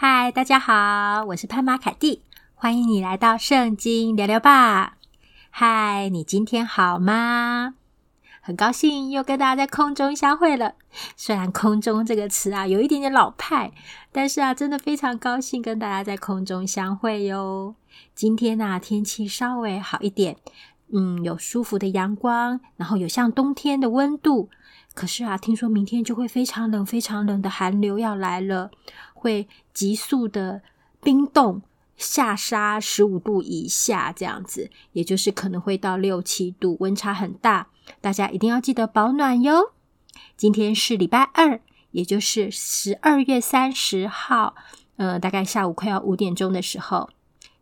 嗨，大家好，我是潘马凯蒂，欢迎你来到圣经聊聊吧。嗨，你今天好吗？很高兴又跟大家在空中相会了。虽然“空中”这个词啊有一点点老派，但是啊，真的非常高兴跟大家在空中相会哟。今天啊，天气稍微好一点。嗯，有舒服的阳光，然后有像冬天的温度。可是啊，听说明天就会非常冷、非常冷的寒流要来了，会急速的冰冻，下杀十五度以下这样子，也就是可能会到六七度，温差很大。大家一定要记得保暖哟。今天是礼拜二，也就是十二月三十号，呃，大概下午快要五点钟的时候，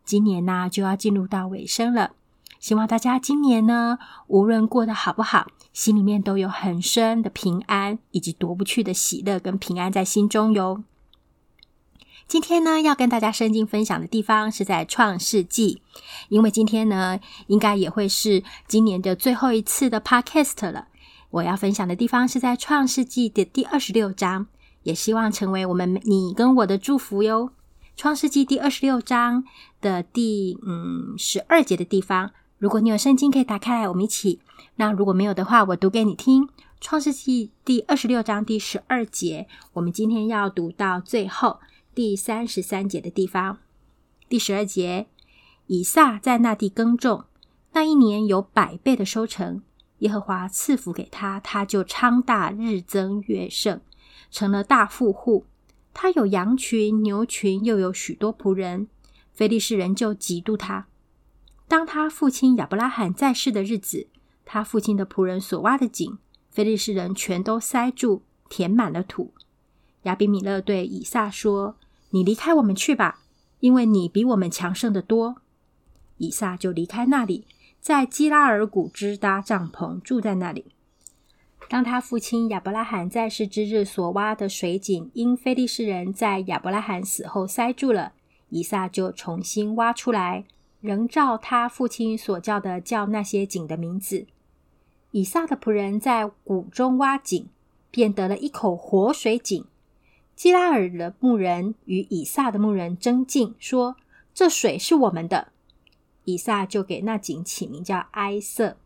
今年呢、就要进入到尾声了。希望大家今年呢，无论过得好不好，心里面都有很深的平安，以及夺不去的喜乐跟平安在心中哟。今天呢，要跟大家圣经分享的地方是在创世纪，因为今天呢，应该也会是今年的最后一次的 podcast 了。我要分享的地方是在创世纪的第二十六章，也希望成为我们你跟我的祝福哟。创世纪第二十六章的第嗯十二节的地方。如果你有圣经，可以打开来，我们一起。那如果没有的话，我读给你听。创世纪第二十六章第十二节，我们今天要读到最后第三十三节的地方。第十二节，以撒在那地耕种，那一年有百倍的收成，耶和华赐福给他，他就昌大，日增月盛，成了大富户。他有羊群、牛群，又有许多仆人。非利士人就嫉妒他。当他父亲亚伯拉罕在世的日子，他父亲的仆人所挖的井，非利士人全都塞住，填满了土。亚比米勒对以撒说：“你离开我们去吧，因为你比我们强盛得多。”以撒就离开那里，在基拉尔谷支搭帐篷，住在那里。当他父亲亚伯拉罕在世之日所挖的水井，因非利士人在亚伯拉罕死后塞住了，以撒就重新挖出来。仍照他父亲所叫的叫那些井的名字。以撒的仆人在谷中挖井，便得了一口活水井。基拉尔的牧人与以撒的牧人争竞，说：“这水是我们的。”以撒就给那井起名叫埃瑟，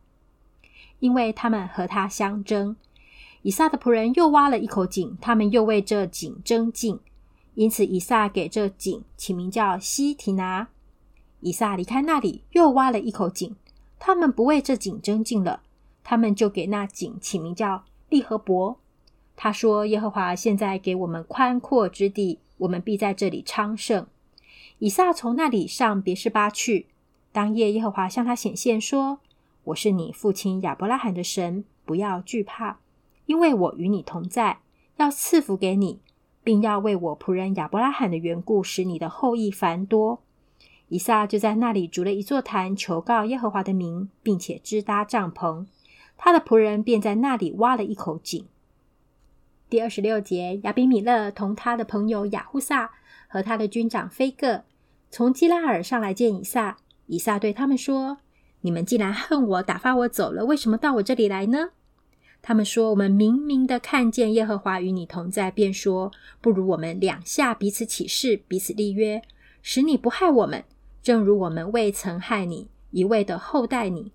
因为他们和他相争。以撒的仆人又挖了一口井，他们又为这井争竞，因此以撒给这井起名叫西提拿。以撒离开那里，又挖了一口井。他们不为这井争竞了，他们就给那井起名叫利和伯。他说：“耶和华现在给我们宽阔之地，我们必在这里昌盛。”以撒从那里上别是巴去。当夜，耶和华向他显现，说：“我是你父亲亚伯拉罕的神，不要惧怕，因为我与你同在，要赐福给你，并要为我仆人亚伯拉罕的缘故，使你的后裔繁多。”以撒就在那里筑了一座坛，求告耶和华的名，并且支搭帐篷。他的仆人便在那里挖了一口井。第二十六节，亚比米勒同他的朋友亚户萨和他的军长非各从基拉尔上来见以撒。以撒对他们说：“你们既然恨我，打发我走了，为什么到我这里来呢？”他们说：“我们明明的看见耶和华与你同在，便说不如我们两下彼此起誓，彼此立约，使你不害我们。”正如我们未曾害你，一味的厚待你，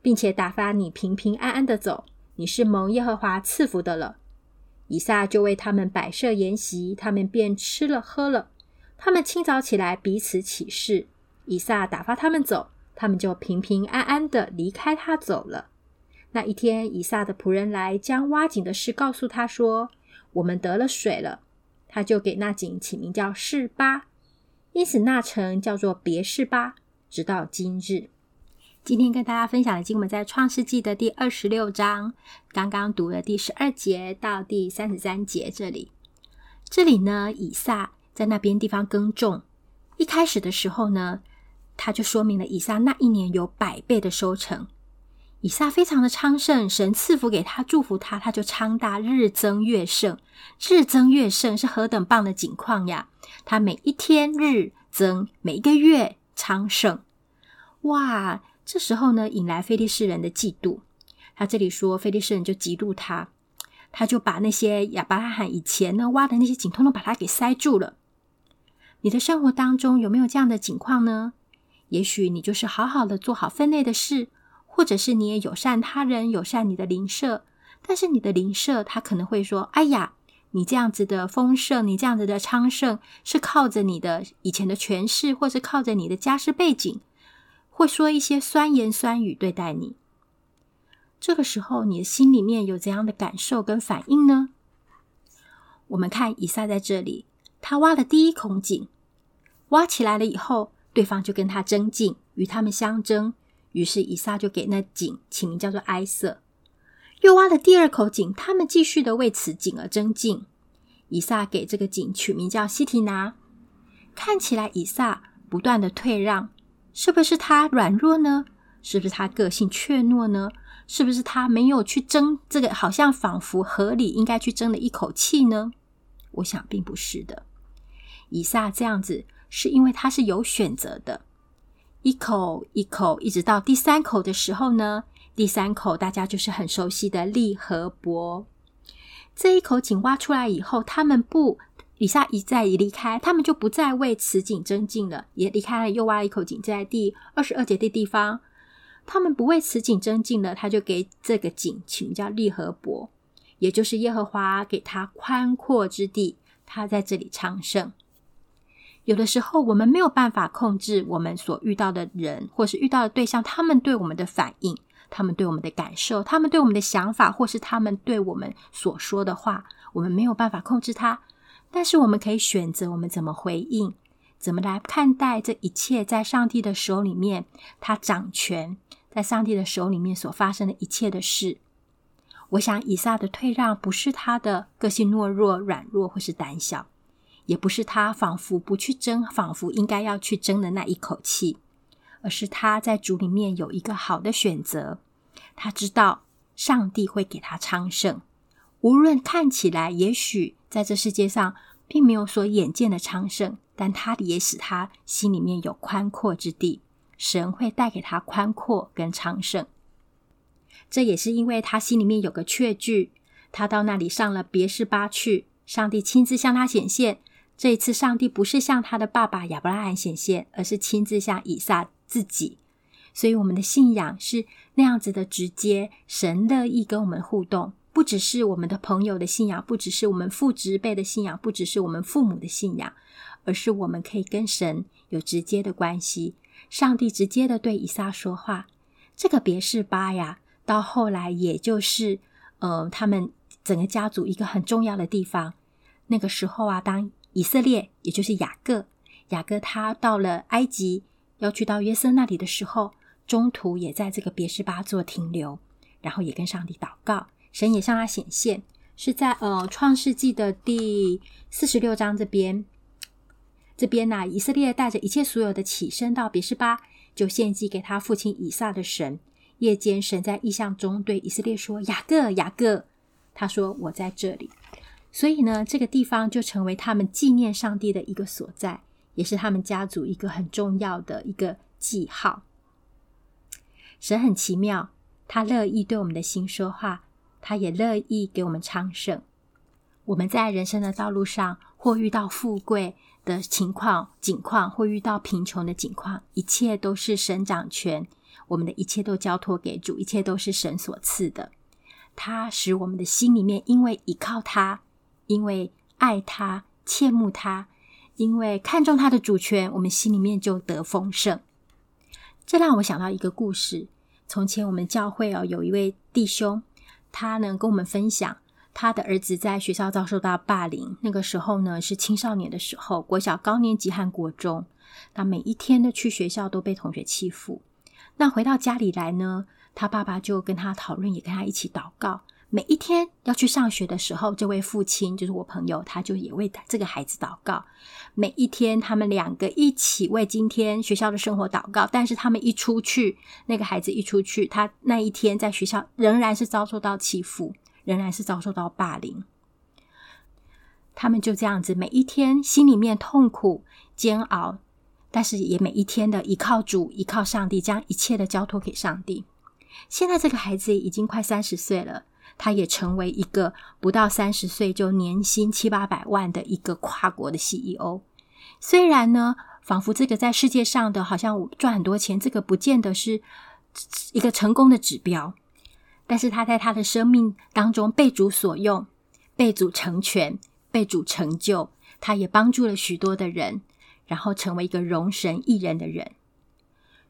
并且打发你平平安安的走，你是蒙耶和华赐福的了。以撒就为他们摆设筵席，他们便吃了喝了。他们清早起来彼此起誓，以撒打发他们走，他们就平平安安的离开他走了。那一天，以撒的仆人来将挖井的事告诉他说：“我们得了水了。”他就给那井起名叫示巴。因此，那城叫做别是巴，直到今日。今天跟大家分享的经文在创世纪的第二十六章，刚刚读了第十二节到第三十三节这里。这里呢，以撒在那边地方耕种，一开始的时候呢，他就说明了以撒那一年有百倍的收成。以撒非常的昌盛，神赐福给他，祝福他，他就昌大，日增月盛。日增月盛是何等棒的景况呀！他每一天日增，每一个月昌盛。哇！这时候呢，引来非利士人的嫉妒。他这里说，非利士人就嫉妒他，他就把那些亚伯拉罕以前呢挖的那些井，通通把他给塞住了。你的生活当中有没有这样的情况呢？也许你就是好好的做好分内的事，或者是你也友善他人，友善你的邻舍，但是你的邻舍他可能会说：“哎呀，你这样子的丰盛，你这样子的昌盛，是靠着你的以前的权势，或是靠着你的家世背景，会说一些酸言酸语对待你。”这个时候，你的心里面有怎样的感受跟反应呢？我们看以撒在这里，他挖了第一口井，挖起来了以后，对方就跟他争竞，与他们相争。于是以撒就给那井起名叫做埃瑟。又挖了第二口井，他们继续的为此井而争竞。以撒给这个井取名叫西提拿。看起来以撒不断的退让，是不是他软弱呢？是不是他个性怯懦呢？是不是他没有去争这个好像仿佛合理应该去争的一口气呢？我想并不是的。以撒这样子是因为他是有选择的，一口一口，一直到第三口的时候呢，第三口大家就是很熟悉的利和伯。这一口井挖出来以后，他们不，以撒一再一离开，他们就不再为此井争竞了，也离开了，又挖了一口井，在第二十二节的地方。他们不为此井争竞了，他就给这个井起名叫利和伯，也就是耶和华给他宽阔之地，他在这里昌盛。有的时候，我们没有办法控制我们所遇到的人，或是遇到的对象，他们对我们的反应，他们对我们的感受，他们对我们的想法，或是他们对我们所说的话，我们没有办法控制他。但是，我们可以选择我们怎么回应，怎么来看待这一切，在上帝的手里面，他掌权。在上帝的手里面所发生的一切的事，我想以撒的退让不是他的个性懦弱、软弱或是胆小，也不是他仿佛不去争、仿佛应该要去争的那一口气，而是他在主里面有一个好的选择。他知道上帝会给他昌盛，无论看起来也许在这世界上并没有所眼见的昌盛，但他也使他心里面有宽阔之地。神会带给他宽阔跟昌盛，这也是因为他心里面有个确据。他到那里上了别是巴去，上帝亲自向他显现。这一次，上帝不是向他的爸爸亚伯拉罕显现，而是亲自向以撒自己。所以，我们的信仰是那样子的直接。神乐意跟我们互动，不只是我们的朋友的信仰，不只是我们父执辈的信仰，不只是我们父母的信仰，而是我们可以跟神有直接的关系。上帝直接的对以撒说话，这个别是巴呀，到后来也就是，呃，他们整个家族一个很重要的地方。那个时候啊，当以色列，也就是雅各，雅各他到了埃及，要去到约瑟那里的时候，中途也在这个别是巴做停留，然后也跟上帝祷告，神也向他显现，是在呃创世纪的第四十六章这边。这边呢、啊，以色列带着一切所有的起身到别是巴，就献祭给他父亲以撒的神。夜间，神在异象中对以色列说：“雅各，雅各。”他说：“我在这里。”所以呢，这个地方就成为他们纪念上帝的一个所在，也是他们家族一个很重要的一个记号。神很奇妙，他乐意对我们的心说话，他也乐意给我们昌盛。我们在人生的道路上，或遇到富贵的情况、境况，或遇到贫穷的境况，一切都是神掌权。我们的一切都交托给主，一切都是神所赐的。他使我们的心里面，因为依靠他，因为爱他、切慕他，因为看重他的主权，我们心里面就得丰盛。这让我想到一个故事：从前我们教会哦，有一位弟兄，他呢跟我们分享。他的儿子在学校遭受到霸凌，那个时候呢，是青少年的时候，国小高年级和国中，那每一天的去学校都被同学欺负。那回到家里来呢，他爸爸就跟他讨论，也跟他一起祷告。每一天要去上学的时候，这位父亲就是我朋友，他就也为这个孩子祷告。每一天，他们两个一起为今天学校的生活祷告。但是他们一出去，那个孩子一出去，他那一天在学校仍然是遭受到欺负。仍然是遭受到霸凌，他们就这样子每一天心里面痛苦煎熬，但是也每一天的依靠主、依靠上帝，将一切的交托给上帝。现在这个孩子已经快三十岁了，他也成为一个不到三十岁就年薪七八百万的一个跨国的 CEO。虽然呢，仿佛这个在世界上的好像赚很多钱，这个不见得是一个成功的指标，但是他在他的生命当中被主所用，被主成全，被主成就，他也帮助了许多的人，然后成为一个荣神一人的人。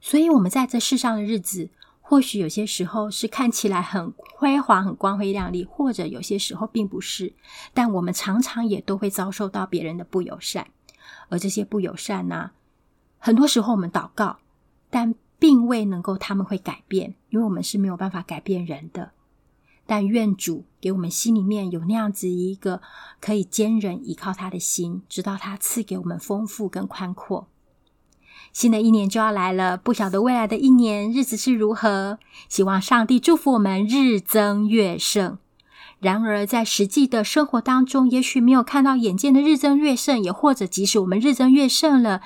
所以，我们在这世上的日子，或许有些时候是看起来很辉煌、很光辉亮丽，或者有些时候并不是。但我们常常也都会遭受到别人的不友善，而这些不友善呢、啊，很多时候我们祷告，但并未能够他们会改变，因为我们是没有办法改变人的。但愿主给我们心里面有那样子一个可以坚忍依靠他的心，直到他赐给我们丰富跟宽阔。新的一年就要来了，不晓得未来的一年日子是如何。希望上帝祝福我们日增月盛。然而，在实际的生活当中，也许没有看到眼见的日增月盛，也或者即使我们日增月盛了，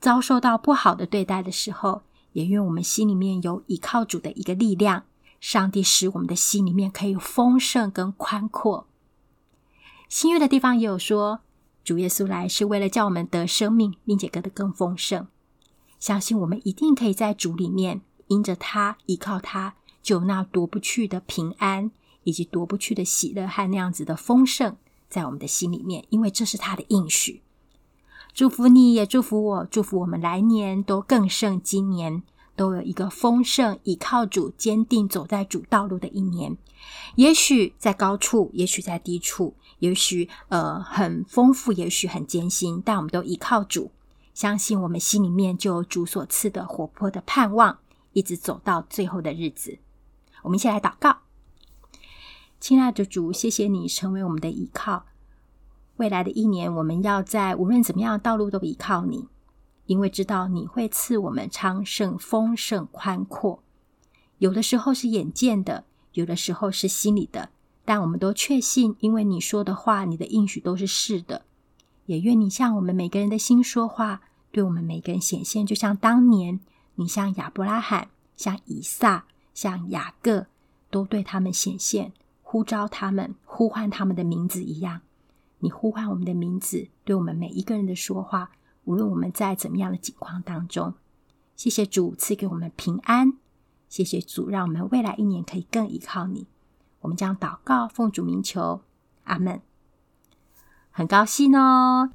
遭受到不好的对待的时候，也愿我们心里面有倚靠主的一个力量，上帝使我们的心里面可以丰盛跟宽阔。新约的地方也有说，主耶稣来是为了叫我们得生命，并且得的更丰盛。相信我们一定可以在主里面，因着他，依靠他，就有那夺不去的平安，以及夺不去的喜乐和那样子的丰盛，在我们的心里面，因为这是他的应许。祝福你，也祝福我，祝福我们来年都更胜今年，都有一个丰盛，依靠主，坚定走在主道路的一年。也许在高处，也许在低处，也许呃很丰富，也许很艰辛，但我们都依靠主。相信我们心里面就有主所赐的活泼的盼望，一直走到最后的日子。我们一起来祷告，亲爱的主，谢谢你成为我们的依靠。未来的一年，我们要在无论怎么样的道路都依靠你，因为知道你会赐我们昌盛、丰盛、宽阔。有的时候是眼见的，有的时候是心里的，但我们都确信，因为你说的话，你的应许都是是的。也愿你向我们每个人的心说话，对我们每个人显现，就像当年你向亚伯拉罕、向以撒、向雅各，都对他们显现，呼召他们、呼唤他们的名字一样。你呼唤我们的名字，对我们每一个人的说话，无论我们在怎么样的境况当中。谢谢主赐给我们平安，谢谢主让我们未来一年可以更依靠你。我们将祷告奉主名求，阿门。很高兴哦，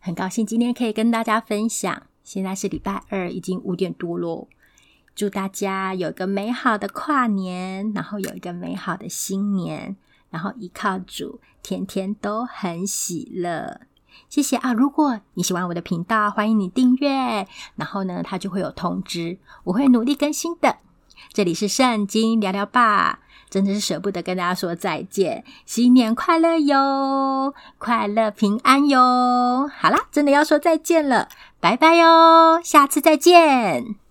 很高兴今天可以跟大家分享。现在是礼拜二，已经五点多喽。祝大家有一个美好的跨年，然后有一个美好的新年，然后依靠主，天天都很喜乐。谢谢啊！如果你喜欢我的频道，欢迎你订阅，然后呢，它就会有通知，我会努力更新的。这里是圣经聊聊吧。真的是舍不得跟大家说再见，新年快乐哟，快乐平安哟。好啦，真的要说再见了，拜拜哟，下次再见。